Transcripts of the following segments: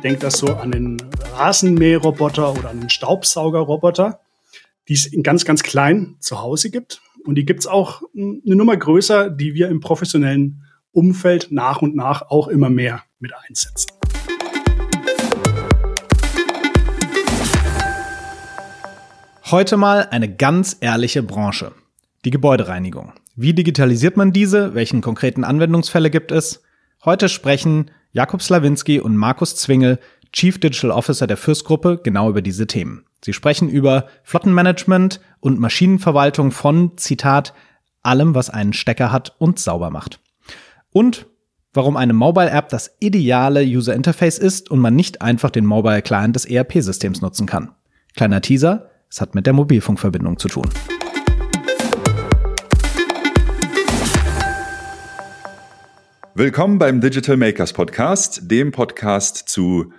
denke das so an den Rasenmäherroboter oder an den Staubsaugerroboter, die es in ganz, ganz klein zu Hause gibt. Und die gibt es auch eine Nummer größer, die wir im professionellen Umfeld nach und nach auch immer mehr mit einsetzen. Heute mal eine ganz ehrliche Branche. Die Gebäudereinigung. Wie digitalisiert man diese? Welchen konkreten Anwendungsfälle gibt es? Heute sprechen Jakub Slawinski und Markus Zwingel, Chief Digital Officer der Fürstgruppe, genau über diese Themen. Sie sprechen über Flottenmanagement und Maschinenverwaltung von, Zitat, allem, was einen Stecker hat und sauber macht. Und warum eine Mobile App das ideale User Interface ist und man nicht einfach den Mobile Client des ERP-Systems nutzen kann. Kleiner Teaser, es hat mit der Mobilfunkverbindung zu tun. Willkommen beim Digital Makers Podcast, dem Podcast zu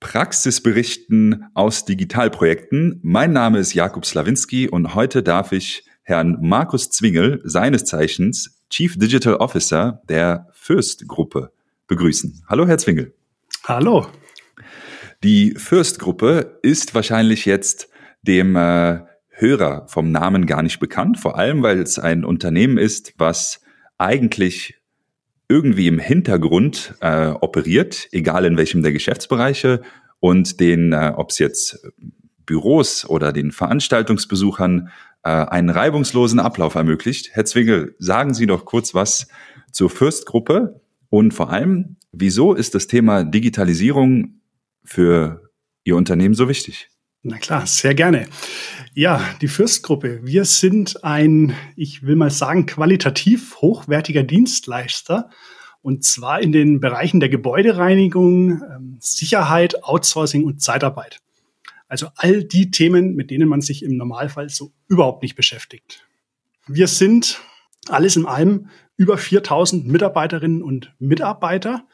Praxisberichten aus Digitalprojekten. Mein Name ist Jakub Slawinski und heute darf ich Herrn Markus Zwingel, seines Zeichens Chief Digital Officer der Fürst-Gruppe, begrüßen. Hallo, Herr Zwingel. Hallo. Die Fürst-Gruppe ist wahrscheinlich jetzt dem äh, Hörer vom Namen gar nicht bekannt, vor allem weil es ein Unternehmen ist, was eigentlich irgendwie im Hintergrund äh, operiert, egal in welchem der Geschäftsbereiche und den, äh, ob es jetzt Büros oder den Veranstaltungsbesuchern äh, einen reibungslosen Ablauf ermöglicht. Herr Zwingel, sagen Sie doch kurz was zur Fürstgruppe und vor allem, wieso ist das Thema Digitalisierung für Ihr Unternehmen so wichtig? Na klar, sehr gerne. Ja, die Fürstgruppe. Wir sind ein, ich will mal sagen, qualitativ hochwertiger Dienstleister. Und zwar in den Bereichen der Gebäudereinigung, ähm, Sicherheit, Outsourcing und Zeitarbeit. Also all die Themen, mit denen man sich im Normalfall so überhaupt nicht beschäftigt. Wir sind alles in allem über 4000 Mitarbeiterinnen und Mitarbeiter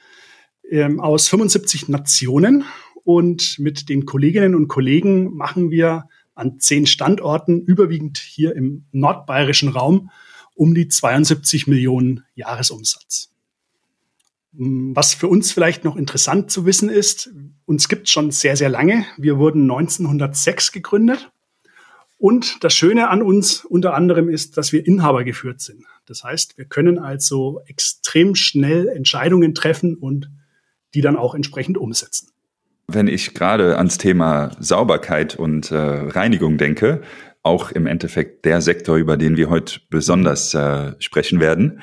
ähm, aus 75 Nationen und mit den Kolleginnen und Kollegen machen wir an zehn Standorten, überwiegend hier im nordbayerischen Raum, um die 72 Millionen Jahresumsatz. Was für uns vielleicht noch interessant zu wissen ist, uns gibt es schon sehr, sehr lange. Wir wurden 1906 gegründet. Und das Schöne an uns unter anderem ist, dass wir Inhaber geführt sind. Das heißt, wir können also extrem schnell Entscheidungen treffen und die dann auch entsprechend umsetzen. Wenn ich gerade ans Thema Sauberkeit und äh, Reinigung denke, auch im Endeffekt der Sektor, über den wir heute besonders äh, sprechen werden.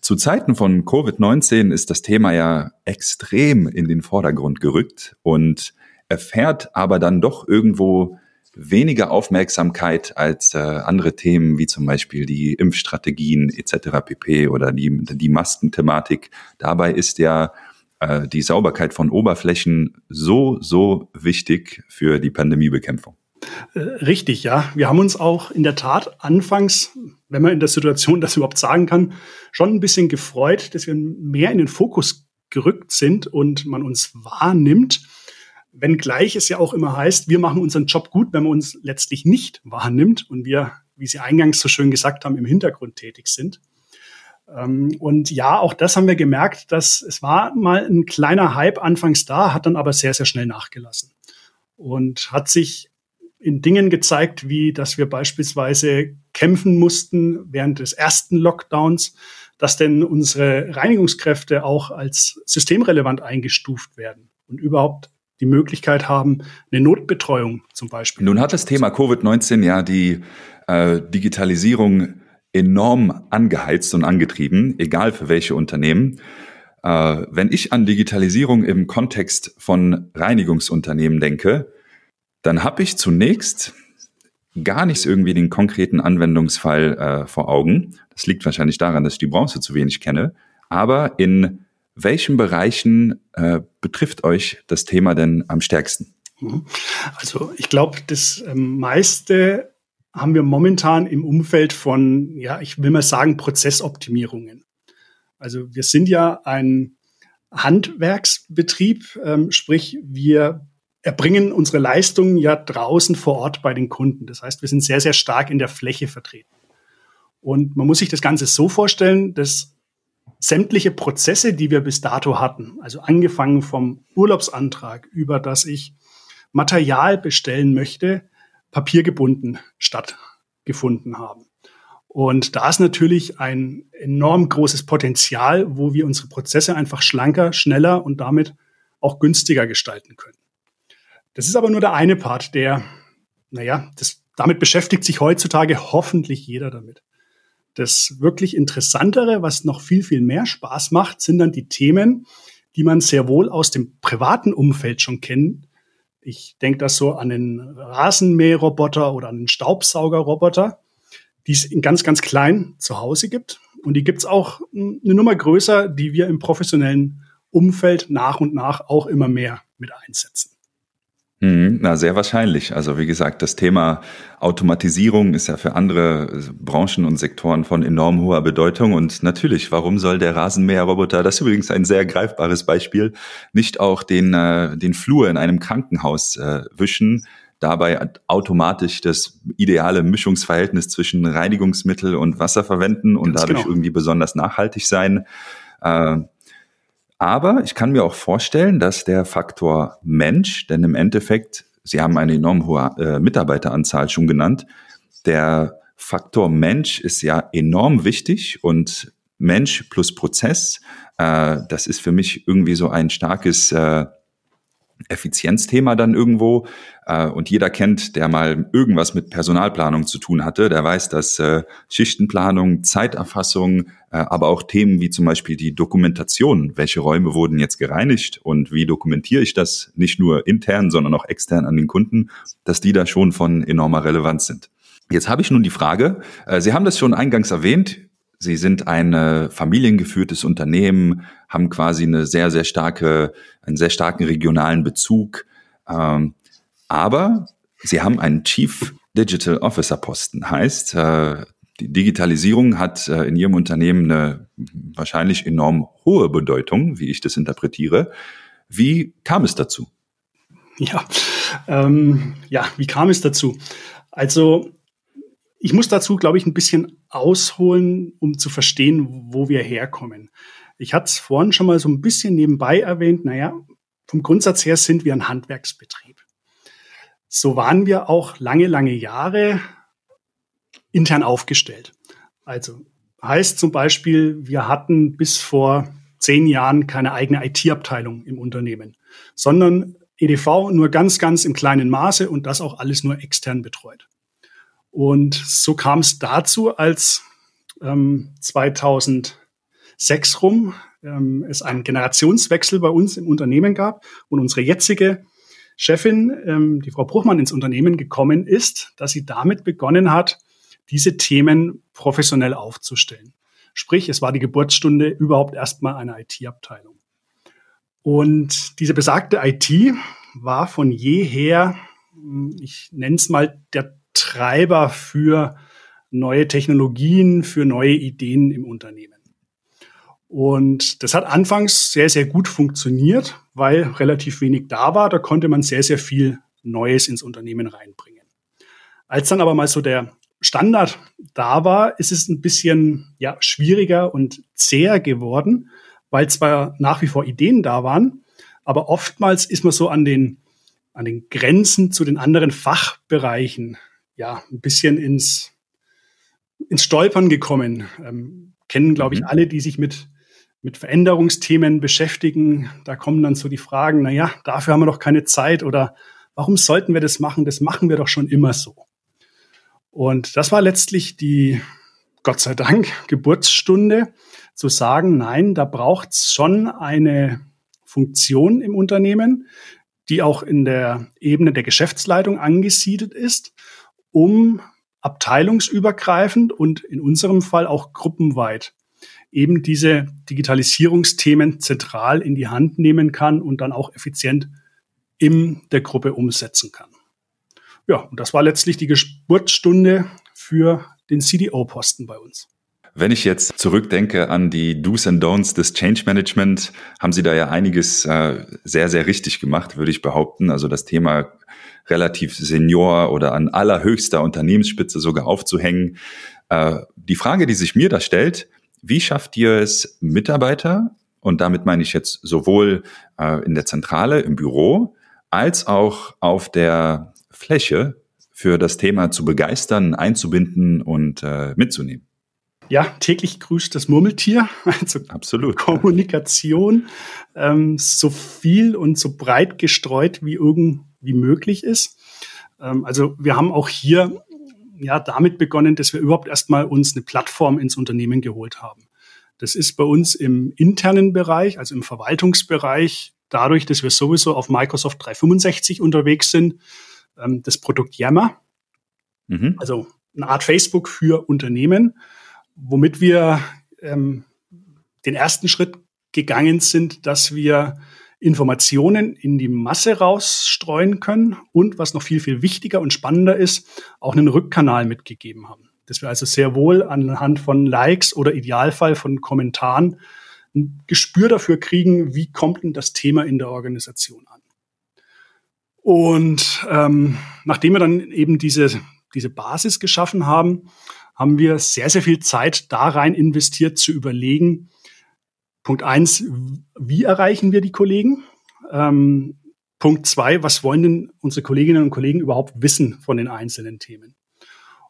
Zu Zeiten von Covid-19 ist das Thema ja extrem in den Vordergrund gerückt und erfährt aber dann doch irgendwo weniger Aufmerksamkeit als äh, andere Themen wie zum Beispiel die Impfstrategien etc. pp. oder die, die Maskenthematik. Dabei ist ja äh, die Sauberkeit von Oberflächen so, so wichtig für die Pandemiebekämpfung. Äh, richtig, ja. Wir haben uns auch in der Tat anfangs, wenn man in der Situation das überhaupt sagen kann, schon ein bisschen gefreut, dass wir mehr in den Fokus gerückt sind und man uns wahrnimmt. Wenngleich es ja auch immer heißt, wir machen unseren Job gut, wenn man uns letztlich nicht wahrnimmt und wir, wie Sie eingangs so schön gesagt haben, im Hintergrund tätig sind. Ähm, und ja, auch das haben wir gemerkt, dass es war mal ein kleiner Hype anfangs da, hat dann aber sehr, sehr schnell nachgelassen. Und hat sich in Dingen gezeigt, wie dass wir beispielsweise kämpfen mussten während des ersten Lockdowns, dass denn unsere Reinigungskräfte auch als systemrelevant eingestuft werden und überhaupt die Möglichkeit haben, eine Notbetreuung zum Beispiel. Nun hat das Thema Covid-19 ja die äh, Digitalisierung enorm angeheizt und angetrieben, egal für welche Unternehmen. Äh, wenn ich an Digitalisierung im Kontext von Reinigungsunternehmen denke, dann habe ich zunächst gar nicht irgendwie den konkreten Anwendungsfall äh, vor Augen. Das liegt wahrscheinlich daran, dass ich die Branche zu wenig kenne. Aber in welchen Bereichen äh, betrifft euch das Thema denn am stärksten? Mhm. Also ich glaube, das ähm, meiste haben wir momentan im Umfeld von, ja, ich will mal sagen, Prozessoptimierungen. Also wir sind ja ein Handwerksbetrieb, ähm, sprich wir erbringen unsere Leistungen ja draußen vor Ort bei den Kunden. Das heißt, wir sind sehr, sehr stark in der Fläche vertreten. Und man muss sich das Ganze so vorstellen, dass sämtliche Prozesse, die wir bis dato hatten, also angefangen vom Urlaubsantrag über das ich Material bestellen möchte, papiergebunden stattgefunden haben. Und da ist natürlich ein enorm großes Potenzial, wo wir unsere Prozesse einfach schlanker, schneller und damit auch günstiger gestalten können. Das ist aber nur der eine Part, der, naja, das, damit beschäftigt sich heutzutage hoffentlich jeder damit. Das wirklich Interessantere, was noch viel, viel mehr Spaß macht, sind dann die Themen, die man sehr wohl aus dem privaten Umfeld schon kennt. Ich denke das so an den Rasenmäherroboter oder an den Staubsaugerroboter, die es in ganz, ganz klein zu Hause gibt. Und die gibt es auch eine Nummer größer, die wir im professionellen Umfeld nach und nach auch immer mehr mit einsetzen. Mhm, na, sehr wahrscheinlich. Also wie gesagt, das Thema Automatisierung ist ja für andere Branchen und Sektoren von enorm hoher Bedeutung. Und natürlich, warum soll der Rasenmäherroboter, das ist übrigens ein sehr greifbares Beispiel, nicht auch den, äh, den Flur in einem Krankenhaus äh, wischen, dabei automatisch das ideale Mischungsverhältnis zwischen Reinigungsmittel und Wasser verwenden und Ganz dadurch genau. irgendwie besonders nachhaltig sein. Äh, aber ich kann mir auch vorstellen, dass der Faktor Mensch, denn im Endeffekt, Sie haben eine enorm hohe äh, Mitarbeiteranzahl schon genannt, der Faktor Mensch ist ja enorm wichtig und Mensch plus Prozess, äh, das ist für mich irgendwie so ein starkes äh, Effizienzthema dann irgendwo. Äh, und jeder kennt, der mal irgendwas mit Personalplanung zu tun hatte, der weiß, dass äh, Schichtenplanung, Zeiterfassung, äh, aber auch Themen wie zum Beispiel die Dokumentation, welche Räume wurden jetzt gereinigt und wie dokumentiere ich das nicht nur intern, sondern auch extern an den Kunden, dass die da schon von enormer Relevanz sind. Jetzt habe ich nun die Frage, Sie haben das schon eingangs erwähnt, Sie sind ein familiengeführtes Unternehmen, haben quasi eine sehr, sehr starke, einen sehr starken regionalen Bezug. Ähm, aber Sie haben einen Chief Digital Officer Posten. Heißt, äh, die Digitalisierung hat äh, in Ihrem Unternehmen eine wahrscheinlich enorm hohe Bedeutung, wie ich das interpretiere. Wie kam es dazu? Ja, ähm, ja, wie kam es dazu? Also ich muss dazu, glaube ich, ein bisschen ausholen, um zu verstehen, wo wir herkommen. Ich hatte es vorhin schon mal so ein bisschen nebenbei erwähnt. Naja, vom Grundsatz her sind wir ein Handwerksbetrieb. So waren wir auch lange, lange Jahre intern aufgestellt. Also heißt zum Beispiel, wir hatten bis vor zehn Jahren keine eigene IT-Abteilung im Unternehmen, sondern EDV nur ganz, ganz im kleinen Maße und das auch alles nur extern betreut. Und so kam es dazu, als ähm, 2006 rum ähm, es einen Generationswechsel bei uns im Unternehmen gab und unsere jetzige Chefin, ähm, die Frau Bruchmann, ins Unternehmen gekommen ist, dass sie damit begonnen hat, diese Themen professionell aufzustellen. Sprich, es war die Geburtsstunde überhaupt erstmal einer IT-Abteilung. Und diese besagte IT war von jeher, hm, ich nenne es mal, der Treiber für neue Technologien, für neue Ideen im Unternehmen. Und das hat anfangs sehr, sehr gut funktioniert, weil relativ wenig da war. Da konnte man sehr, sehr viel Neues ins Unternehmen reinbringen. Als dann aber mal so der Standard da war, ist es ein bisschen ja, schwieriger und zäher geworden, weil zwar nach wie vor Ideen da waren, aber oftmals ist man so an den, an den Grenzen zu den anderen Fachbereichen ja, ein bisschen ins, ins Stolpern gekommen. Ähm, kennen, glaube ich, mhm. alle, die sich mit, mit Veränderungsthemen beschäftigen. Da kommen dann so die Fragen, na ja, dafür haben wir doch keine Zeit oder warum sollten wir das machen? Das machen wir doch schon immer so. Und das war letztlich die, Gott sei Dank, Geburtsstunde, zu sagen, nein, da braucht es schon eine Funktion im Unternehmen, die auch in der Ebene der Geschäftsleitung angesiedelt ist um abteilungsübergreifend und in unserem Fall auch gruppenweit eben diese Digitalisierungsthemen zentral in die Hand nehmen kann und dann auch effizient in der Gruppe umsetzen kann. Ja, und das war letztlich die Geburtsstunde für den CDO-Posten bei uns. Wenn ich jetzt zurückdenke an die Do's and Don'ts des Change Management, haben Sie da ja einiges äh, sehr, sehr richtig gemacht, würde ich behaupten. Also das Thema relativ senior oder an allerhöchster Unternehmensspitze sogar aufzuhängen. Äh, die Frage, die sich mir da stellt, wie schafft ihr es, Mitarbeiter, und damit meine ich jetzt sowohl äh, in der Zentrale, im Büro, als auch auf der Fläche für das Thema zu begeistern, einzubinden und äh, mitzunehmen? Ja, täglich grüßt das Murmeltier. Also Absolut. Kommunikation ähm, so viel und so breit gestreut wie irgendwie möglich ist. Ähm, also wir haben auch hier ja damit begonnen, dass wir überhaupt erstmal uns eine Plattform ins Unternehmen geholt haben. Das ist bei uns im internen Bereich, also im Verwaltungsbereich, dadurch, dass wir sowieso auf Microsoft 365 unterwegs sind, ähm, das Produkt Yammer, mhm. also eine Art Facebook für Unternehmen, womit wir ähm, den ersten Schritt gegangen sind, dass wir Informationen in die Masse rausstreuen können und was noch viel, viel wichtiger und spannender ist, auch einen Rückkanal mitgegeben haben. Dass wir also sehr wohl anhand von Likes oder Idealfall von Kommentaren ein Gespür dafür kriegen, wie kommt denn das Thema in der Organisation an. Und ähm, nachdem wir dann eben diese, diese Basis geschaffen haben, haben wir sehr, sehr viel Zeit da rein investiert, zu überlegen, Punkt eins, wie erreichen wir die Kollegen? Ähm, Punkt zwei, was wollen denn unsere Kolleginnen und Kollegen überhaupt wissen von den einzelnen Themen?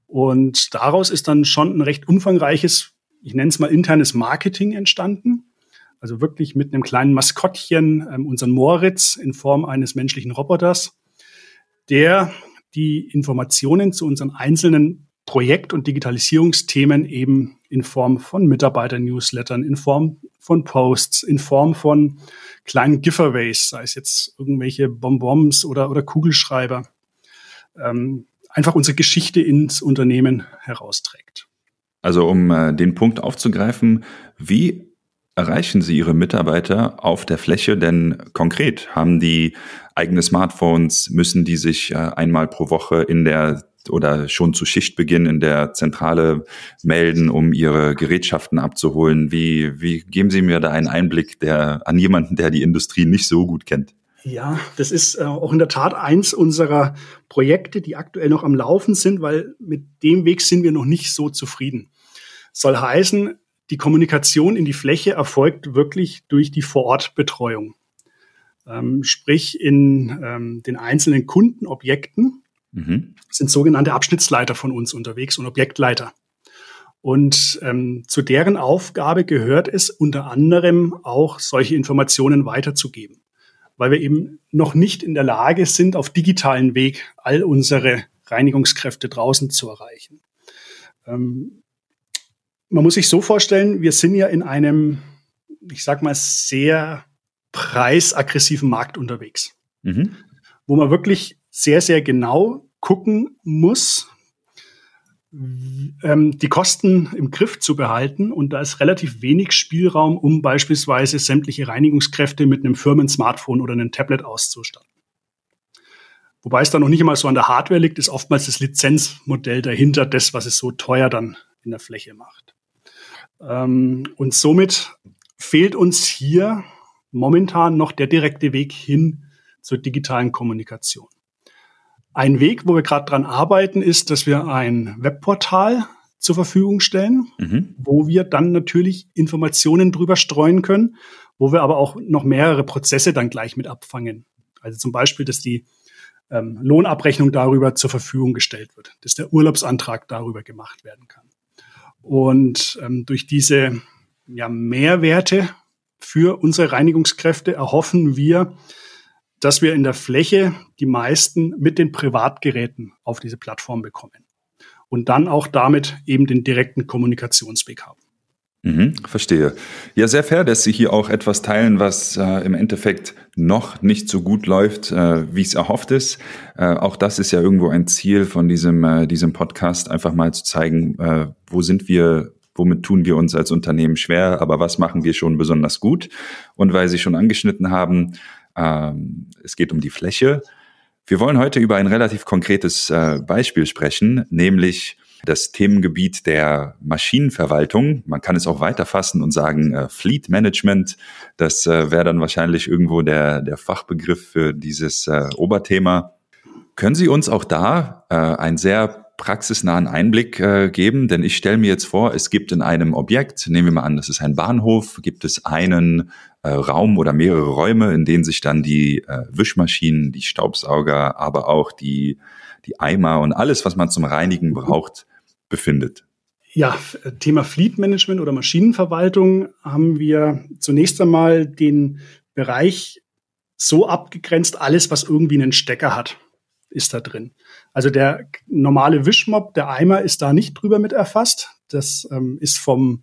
Und daraus ist dann schon ein recht umfangreiches, ich nenne es mal internes Marketing entstanden. Also wirklich mit einem kleinen Maskottchen, ähm, unseren Moritz in Form eines menschlichen Roboters, der die Informationen zu unseren einzelnen Projekt- und Digitalisierungsthemen eben in Form von Mitarbeiter-Newslettern, in Form von Posts, in Form von kleinen Giveaways, sei es jetzt irgendwelche Bonbons oder, oder Kugelschreiber, ähm, einfach unsere Geschichte ins Unternehmen herausträgt. Also um äh, den Punkt aufzugreifen, wie erreichen Sie Ihre Mitarbeiter auf der Fläche denn konkret? Haben die eigene Smartphones? Müssen die sich äh, einmal pro Woche in der oder schon zu Schichtbeginn in der Zentrale melden, um ihre Gerätschaften abzuholen? Wie, wie geben Sie mir da einen Einblick der, an jemanden, der die Industrie nicht so gut kennt? Ja, das ist äh, auch in der Tat eins unserer Projekte, die aktuell noch am Laufen sind, weil mit dem Weg sind wir noch nicht so zufrieden. Soll heißen, die Kommunikation in die Fläche erfolgt wirklich durch die Vorortbetreuung. Ähm, sprich in ähm, den einzelnen Kundenobjekten mhm. sind sogenannte Abschnittsleiter von uns unterwegs und Objektleiter. Und ähm, zu deren Aufgabe gehört es unter anderem auch, solche Informationen weiterzugeben, weil wir eben noch nicht in der Lage sind, auf digitalen Weg all unsere Reinigungskräfte draußen zu erreichen. Ähm, man muss sich so vorstellen, wir sind ja in einem, ich sag mal, sehr preisaggressiven Markt unterwegs, mhm. wo man wirklich sehr, sehr genau gucken muss, ähm, die Kosten im Griff zu behalten. Und da ist relativ wenig Spielraum, um beispielsweise sämtliche Reinigungskräfte mit einem Firmen-Smartphone oder einem Tablet auszustatten. Wobei es da noch nicht einmal so an der Hardware liegt, ist oftmals das Lizenzmodell dahinter, das, was es so teuer dann in der Fläche macht. Ähm, und somit fehlt uns hier momentan noch der direkte Weg hin zur digitalen Kommunikation. Ein Weg, wo wir gerade dran arbeiten, ist, dass wir ein Webportal zur Verfügung stellen, mhm. wo wir dann natürlich Informationen drüber streuen können, wo wir aber auch noch mehrere Prozesse dann gleich mit abfangen. Also zum Beispiel, dass die ähm, Lohnabrechnung darüber zur Verfügung gestellt wird, dass der Urlaubsantrag darüber gemacht werden kann. Und ähm, durch diese ja, Mehrwerte für unsere Reinigungskräfte erhoffen wir, dass wir in der Fläche die meisten mit den Privatgeräten auf diese Plattform bekommen und dann auch damit eben den direkten Kommunikationsweg haben. Mhm, verstehe. Ja, sehr fair, dass Sie hier auch etwas teilen, was äh, im Endeffekt noch nicht so gut läuft, äh, wie es erhofft ist. Äh, auch das ist ja irgendwo ein Ziel von diesem, äh, diesem Podcast, einfach mal zu zeigen, äh, wo sind wir, womit tun wir uns als Unternehmen schwer, aber was machen wir schon besonders gut. Und weil Sie schon angeschnitten haben, ähm, es geht um die Fläche. Wir wollen heute über ein relativ konkretes äh, Beispiel sprechen, nämlich das Themengebiet der Maschinenverwaltung. Man kann es auch weiterfassen und sagen äh, Fleet Management. Das äh, wäre dann wahrscheinlich irgendwo der, der Fachbegriff für dieses äh, Oberthema. Können Sie uns auch da äh, ein sehr praxisnahen Einblick äh, geben, denn ich stelle mir jetzt vor, es gibt in einem Objekt, nehmen wir mal an, das ist ein Bahnhof, gibt es einen äh, Raum oder mehrere Räume, in denen sich dann die äh, Wischmaschinen, die Staubsauger, aber auch die, die Eimer und alles, was man zum Reinigen braucht, befindet. Ja, Thema Fleet Management oder Maschinenverwaltung haben wir zunächst einmal den Bereich so abgegrenzt, alles, was irgendwie einen Stecker hat, ist da drin. Also der normale Wischmob, der Eimer ist da nicht drüber mit erfasst. Das ähm, ist vom,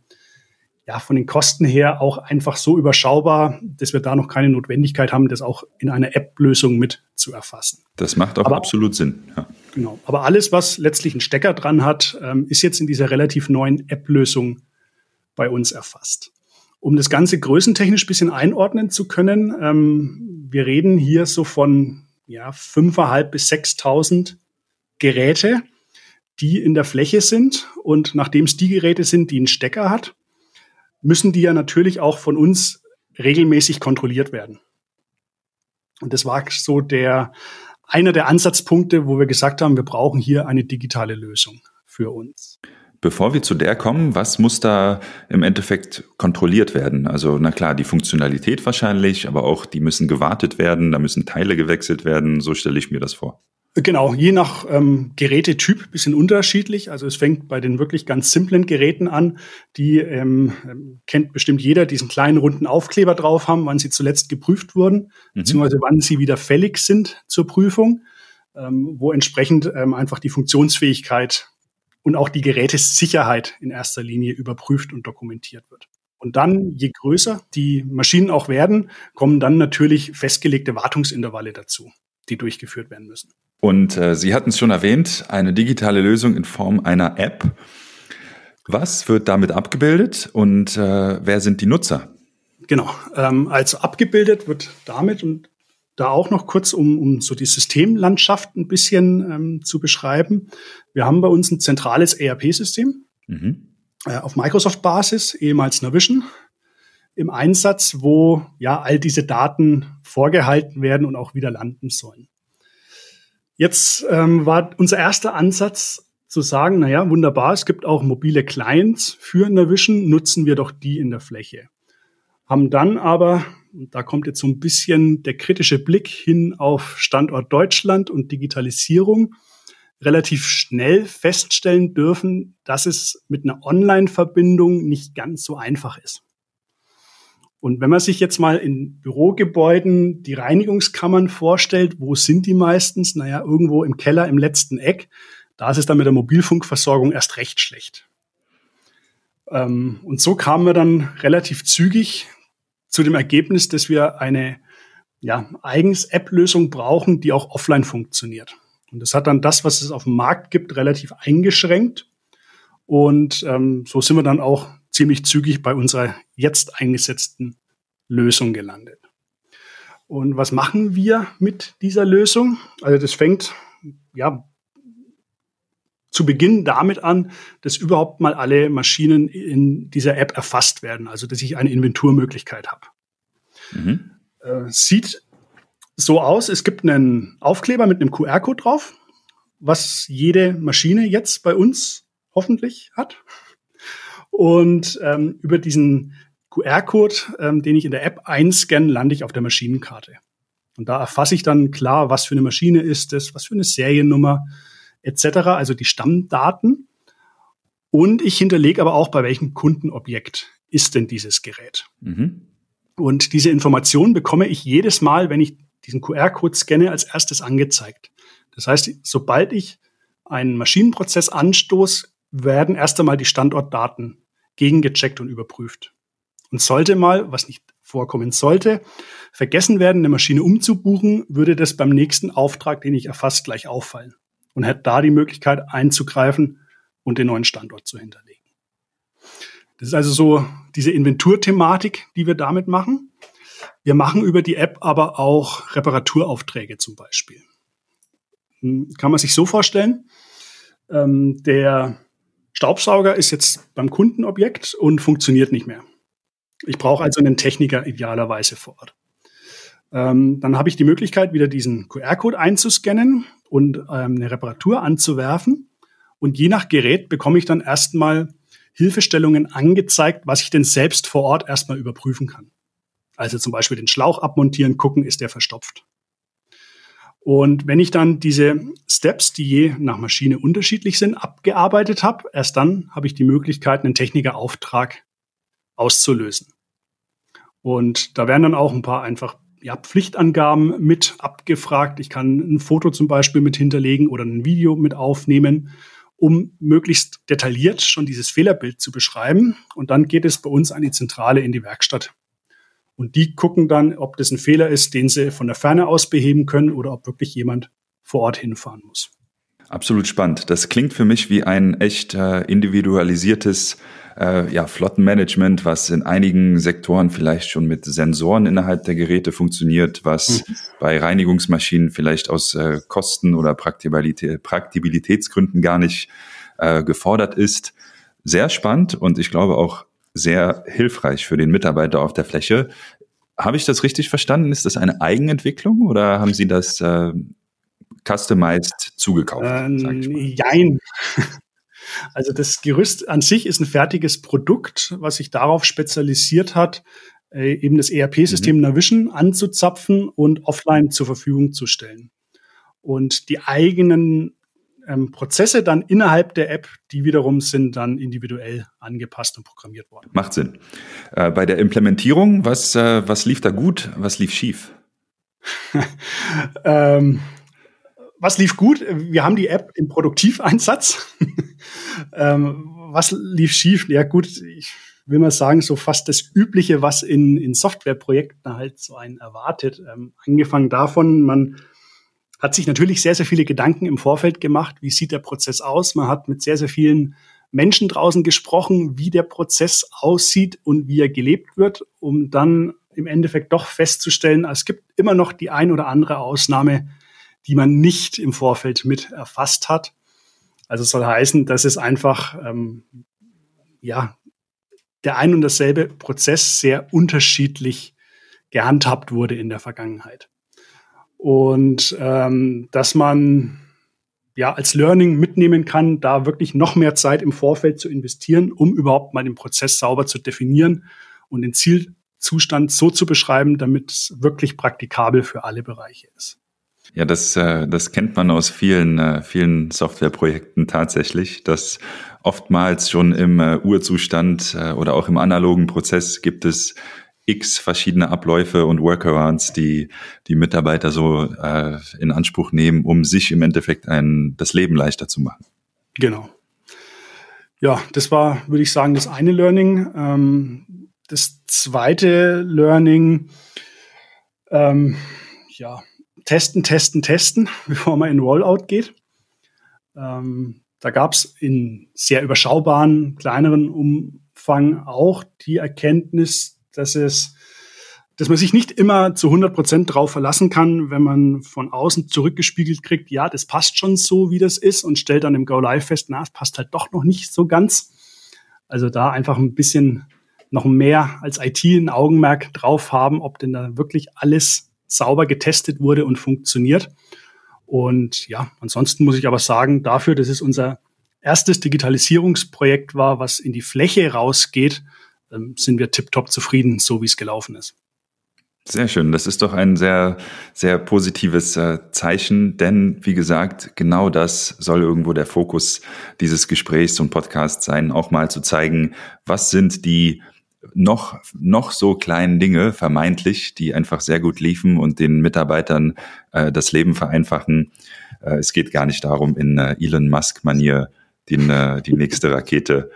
ja, von den Kosten her auch einfach so überschaubar, dass wir da noch keine Notwendigkeit haben, das auch in einer App-Lösung mit zu erfassen. Das macht auch Aber, absolut Sinn. Ja. Genau. Aber alles, was letztlich einen Stecker dran hat, ähm, ist jetzt in dieser relativ neuen App-Lösung bei uns erfasst. Um das Ganze größentechnisch bisschen einordnen zu können, ähm, wir reden hier so von ja, 5.500 bis 6.000 Geräte, die in der Fläche sind. Und nachdem es die Geräte sind, die einen Stecker hat, müssen die ja natürlich auch von uns regelmäßig kontrolliert werden. Und das war so der, einer der Ansatzpunkte, wo wir gesagt haben, wir brauchen hier eine digitale Lösung für uns. Bevor wir zu der kommen, was muss da im Endeffekt kontrolliert werden? Also, na klar, die Funktionalität wahrscheinlich, aber auch die müssen gewartet werden, da müssen Teile gewechselt werden. So stelle ich mir das vor. Genau, je nach ähm, Gerätetyp bisschen unterschiedlich. Also es fängt bei den wirklich ganz simplen Geräten an, die ähm, ähm, kennt bestimmt jeder, diesen kleinen runden Aufkleber drauf haben, wann sie zuletzt geprüft wurden, mhm. beziehungsweise wann sie wieder fällig sind zur Prüfung, ähm, wo entsprechend ähm, einfach die Funktionsfähigkeit und auch die Gerätesicherheit in erster Linie überprüft und dokumentiert wird. Und dann, je größer die Maschinen auch werden, kommen dann natürlich festgelegte Wartungsintervalle dazu, die durchgeführt werden müssen. Und äh, Sie hatten es schon erwähnt, eine digitale Lösung in Form einer App. Was wird damit abgebildet und äh, wer sind die Nutzer? Genau, ähm, also abgebildet wird damit und da auch noch kurz, um, um so die Systemlandschaft ein bisschen ähm, zu beschreiben. Wir haben bei uns ein zentrales ERP-System mhm. äh, auf Microsoft-Basis, ehemals Navision, im Einsatz, wo ja all diese Daten vorgehalten werden und auch wieder landen sollen. Jetzt ähm, war unser erster Ansatz zu sagen, naja, wunderbar, es gibt auch mobile Clients für Navision, nutzen wir doch die in der Fläche. Haben dann aber, da kommt jetzt so ein bisschen der kritische Blick hin auf Standort Deutschland und Digitalisierung, relativ schnell feststellen dürfen, dass es mit einer Online-Verbindung nicht ganz so einfach ist. Und wenn man sich jetzt mal in Bürogebäuden die Reinigungskammern vorstellt, wo sind die meistens? Naja, irgendwo im Keller im letzten Eck. Da ist es dann mit der Mobilfunkversorgung erst recht schlecht. Ähm, und so kamen wir dann relativ zügig zu dem Ergebnis, dass wir eine ja, eigens App-Lösung brauchen, die auch offline funktioniert. Und das hat dann das, was es auf dem Markt gibt, relativ eingeschränkt. Und ähm, so sind wir dann auch ziemlich zügig bei unserer jetzt eingesetzten Lösung gelandet. Und was machen wir mit dieser Lösung? Also das fängt ja zu Beginn damit an, dass überhaupt mal alle Maschinen in dieser App erfasst werden, also dass ich eine Inventurmöglichkeit habe. Mhm. Äh, sieht so aus, es gibt einen Aufkleber mit einem QR-Code drauf, was jede Maschine jetzt bei uns hoffentlich hat. Und ähm, über diesen QR-Code, ähm, den ich in der App einscanne, lande ich auf der Maschinenkarte. Und da erfasse ich dann klar, was für eine Maschine ist es, was für eine Seriennummer etc., also die Stammdaten. Und ich hinterlege aber auch, bei welchem Kundenobjekt ist denn dieses Gerät. Mhm. Und diese Information bekomme ich jedes Mal, wenn ich diesen QR-Code scanne, als erstes angezeigt. Das heißt, sobald ich einen Maschinenprozess anstoße, werden erst einmal die Standortdaten gegengecheckt und überprüft. Und sollte mal, was nicht vorkommen sollte, vergessen werden, eine Maschine umzubuchen, würde das beim nächsten Auftrag, den ich erfasst, gleich auffallen und hätte da die Möglichkeit einzugreifen und den neuen Standort zu hinterlegen. Das ist also so diese Inventurthematik, die wir damit machen. Wir machen über die App aber auch Reparaturaufträge zum Beispiel. Hm, kann man sich so vorstellen, ähm, der Staubsauger ist jetzt beim Kundenobjekt und funktioniert nicht mehr. Ich brauche also einen Techniker idealerweise vor Ort. Ähm, dann habe ich die Möglichkeit, wieder diesen QR-Code einzuscannen und ähm, eine Reparatur anzuwerfen. Und je nach Gerät bekomme ich dann erstmal Hilfestellungen angezeigt, was ich denn selbst vor Ort erstmal überprüfen kann. Also zum Beispiel den Schlauch abmontieren, gucken, ist der verstopft. Und wenn ich dann diese Steps, die je nach Maschine unterschiedlich sind, abgearbeitet habe, erst dann habe ich die Möglichkeit, einen Technikerauftrag auszulösen. Und da werden dann auch ein paar einfach ja, Pflichtangaben mit abgefragt. Ich kann ein Foto zum Beispiel mit hinterlegen oder ein Video mit aufnehmen, um möglichst detailliert schon dieses Fehlerbild zu beschreiben. Und dann geht es bei uns an die Zentrale in die Werkstatt. Und die gucken dann, ob das ein Fehler ist, den sie von der Ferne aus beheben können oder ob wirklich jemand vor Ort hinfahren muss. Absolut spannend. Das klingt für mich wie ein echt äh, individualisiertes äh, ja, Flottenmanagement, was in einigen Sektoren vielleicht schon mit Sensoren innerhalb der Geräte funktioniert, was mhm. bei Reinigungsmaschinen vielleicht aus äh, Kosten- oder Praktibilität, Praktibilitätsgründen gar nicht äh, gefordert ist. Sehr spannend und ich glaube auch sehr hilfreich für den Mitarbeiter auf der Fläche. Habe ich das richtig verstanden? Ist das eine Eigenentwicklung oder haben Sie das äh, customized zugekauft? Ähm, jein. Also das Gerüst an sich ist ein fertiges Produkt, was sich darauf spezialisiert hat, äh, eben das ERP-System mhm. Navision anzuzapfen und offline zur Verfügung zu stellen. Und die eigenen ähm, Prozesse dann innerhalb der App, die wiederum sind dann individuell angepasst und programmiert worden. Macht Sinn. Äh, bei der Implementierung, was, äh, was lief da gut, was lief schief? ähm, was lief gut? Wir haben die App im Produktiveinsatz. ähm, was lief schief? Ja gut, ich will mal sagen, so fast das Übliche, was in, in Softwareprojekten halt so einen erwartet. Ähm, angefangen davon, man hat sich natürlich sehr, sehr viele Gedanken im Vorfeld gemacht. Wie sieht der Prozess aus? Man hat mit sehr, sehr vielen Menschen draußen gesprochen, wie der Prozess aussieht und wie er gelebt wird, um dann im Endeffekt doch festzustellen, es gibt immer noch die ein oder andere Ausnahme, die man nicht im Vorfeld mit erfasst hat. Also soll heißen, dass es einfach ähm, ja der ein und dasselbe Prozess sehr unterschiedlich gehandhabt wurde in der Vergangenheit. Und ähm, dass man ja als Learning mitnehmen kann, da wirklich noch mehr Zeit im Vorfeld zu investieren, um überhaupt mal den Prozess sauber zu definieren und den Zielzustand so zu beschreiben, damit es wirklich praktikabel für alle Bereiche ist. Ja, das, äh, das kennt man aus vielen, äh, vielen Softwareprojekten tatsächlich, dass oftmals schon im äh, Urzustand äh, oder auch im analogen Prozess gibt es x verschiedene Abläufe und Workarounds, die die Mitarbeiter so äh, in Anspruch nehmen, um sich im Endeffekt ein, das Leben leichter zu machen. Genau. Ja, das war, würde ich sagen, das eine Learning. Ähm, das zweite Learning, ähm, ja, testen, testen, testen, bevor man in Rollout geht. Ähm, da gab es in sehr überschaubaren, kleineren Umfang auch die Erkenntnis, dass es, dass man sich nicht immer zu 100 Prozent drauf verlassen kann, wenn man von außen zurückgespiegelt kriegt, ja, das passt schon so, wie das ist und stellt dann im Go Live fest, na, es passt halt doch noch nicht so ganz. Also da einfach ein bisschen noch mehr als IT ein Augenmerk drauf haben, ob denn da wirklich alles sauber getestet wurde und funktioniert. Und ja, ansonsten muss ich aber sagen, dafür, dass es unser erstes Digitalisierungsprojekt war, was in die Fläche rausgeht, ähm, sind wir tiptop zufrieden, so wie es gelaufen ist. Sehr schön. Das ist doch ein sehr, sehr positives äh, Zeichen, denn wie gesagt, genau das soll irgendwo der Fokus dieses Gesprächs und Podcasts sein, auch mal zu zeigen, was sind die noch, noch so kleinen Dinge vermeintlich, die einfach sehr gut liefen und den Mitarbeitern äh, das Leben vereinfachen. Äh, es geht gar nicht darum, in äh, Elon Musk-Manier äh, die nächste Rakete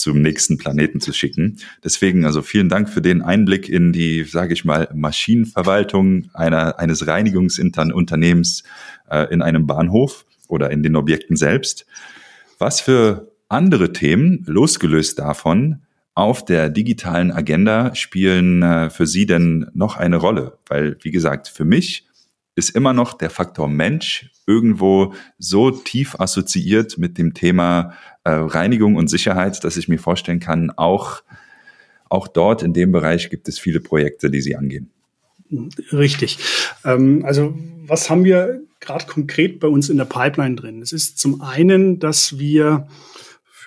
zum nächsten Planeten zu schicken. Deswegen also vielen Dank für den Einblick in die, sage ich mal, Maschinenverwaltung einer, eines Reinigungsunternehmens äh, in einem Bahnhof oder in den Objekten selbst. Was für andere Themen, losgelöst davon, auf der digitalen Agenda spielen äh, für Sie denn noch eine Rolle? Weil, wie gesagt, für mich ist immer noch der Faktor Mensch irgendwo so tief assoziiert mit dem Thema äh, Reinigung und Sicherheit, dass ich mir vorstellen kann, auch, auch dort in dem Bereich gibt es viele Projekte, die Sie angehen. Richtig. Ähm, also was haben wir gerade konkret bei uns in der Pipeline drin? Es ist zum einen, dass wir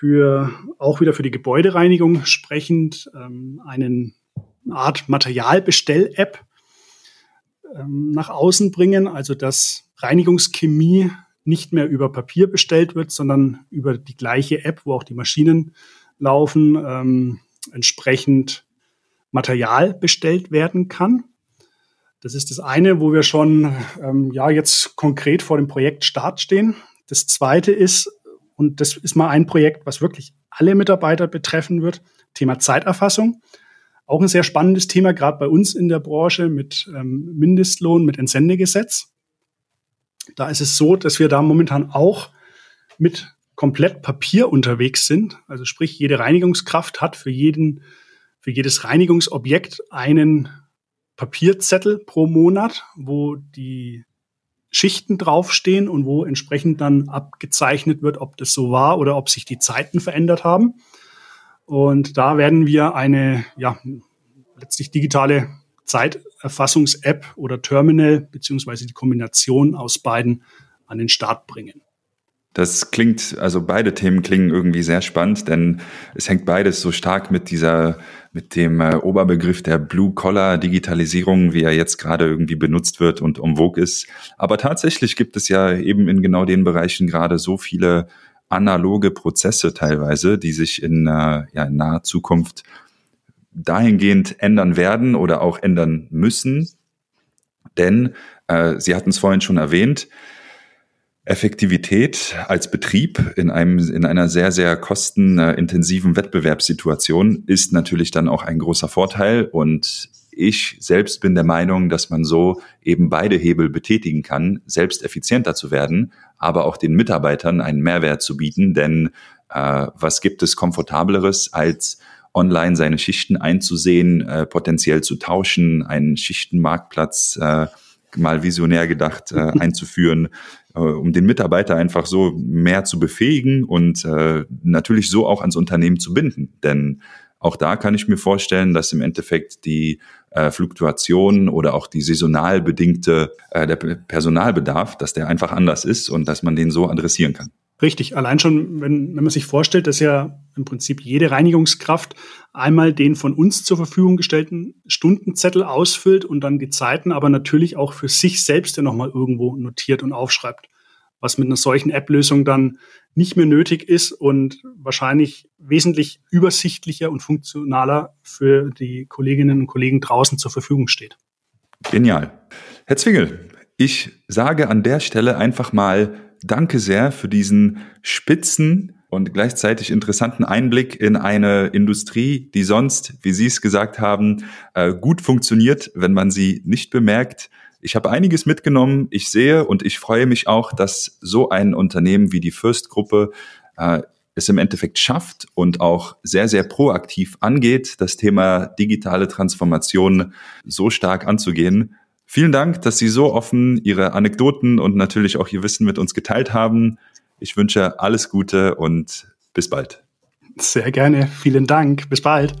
für auch wieder für die Gebäudereinigung sprechend ähm, einen Art Materialbestell-App ähm, nach außen bringen, also dass Reinigungschemie nicht mehr über Papier bestellt wird, sondern über die gleiche App, wo auch die Maschinen laufen, ähm, entsprechend Material bestellt werden kann. Das ist das eine, wo wir schon ähm, ja jetzt konkret vor dem Projekt Start stehen. Das zweite ist, und das ist mal ein Projekt, was wirklich alle Mitarbeiter betreffen wird, Thema Zeiterfassung. Auch ein sehr spannendes Thema, gerade bei uns in der Branche mit ähm, Mindestlohn, mit Entsendegesetz. Da ist es so, dass wir da momentan auch mit komplett Papier unterwegs sind. Also sprich, jede Reinigungskraft hat für jeden, für jedes Reinigungsobjekt einen Papierzettel pro Monat, wo die Schichten draufstehen und wo entsprechend dann abgezeichnet wird, ob das so war oder ob sich die Zeiten verändert haben. Und da werden wir eine, ja, letztlich digitale Zeiterfassungs-App oder Terminal beziehungsweise die Kombination aus beiden an den Start bringen. Das klingt, also beide Themen klingen irgendwie sehr spannend, denn es hängt beides so stark mit dieser, mit dem äh, Oberbegriff der Blue-Collar-Digitalisierung, wie er jetzt gerade irgendwie benutzt wird und um vogue ist. Aber tatsächlich gibt es ja eben in genau den Bereichen gerade so viele analoge Prozesse teilweise, die sich in, äh, ja, in naher Zukunft dahingehend ändern werden oder auch ändern müssen. Denn, äh, Sie hatten es vorhin schon erwähnt, Effektivität als Betrieb in einem, in einer sehr, sehr kostenintensiven Wettbewerbssituation ist natürlich dann auch ein großer Vorteil. Und ich selbst bin der Meinung, dass man so eben beide Hebel betätigen kann, selbst effizienter zu werden, aber auch den Mitarbeitern einen Mehrwert zu bieten, denn äh, was gibt es komfortableres als online seine Schichten einzusehen, äh, potenziell zu tauschen, einen Schichtenmarktplatz äh, mal visionär gedacht äh, einzuführen, äh, um den Mitarbeiter einfach so mehr zu befähigen und äh, natürlich so auch ans Unternehmen zu binden. Denn auch da kann ich mir vorstellen, dass im Endeffekt die äh, Fluktuation oder auch die saisonal bedingte äh, der Personalbedarf, dass der einfach anders ist und dass man den so adressieren kann. Richtig, allein schon, wenn, wenn man sich vorstellt, dass ja im Prinzip jede Reinigungskraft einmal den von uns zur Verfügung gestellten Stundenzettel ausfüllt und dann die Zeiten aber natürlich auch für sich selbst ja nochmal irgendwo notiert und aufschreibt, was mit einer solchen App-Lösung dann nicht mehr nötig ist und wahrscheinlich wesentlich übersichtlicher und funktionaler für die Kolleginnen und Kollegen draußen zur Verfügung steht. Genial. Herr Zwingel, ich sage an der Stelle einfach mal danke sehr für diesen spitzen und gleichzeitig interessanten Einblick in eine Industrie, die sonst, wie Sie es gesagt haben, äh, gut funktioniert, wenn man sie nicht bemerkt. Ich habe einiges mitgenommen. Ich sehe und ich freue mich auch, dass so ein Unternehmen wie die First Gruppe äh, es im Endeffekt schafft und auch sehr, sehr proaktiv angeht, das Thema digitale Transformation so stark anzugehen. Vielen Dank, dass Sie so offen Ihre Anekdoten und natürlich auch Ihr Wissen mit uns geteilt haben. Ich wünsche alles Gute und bis bald. Sehr gerne. Vielen Dank. Bis bald.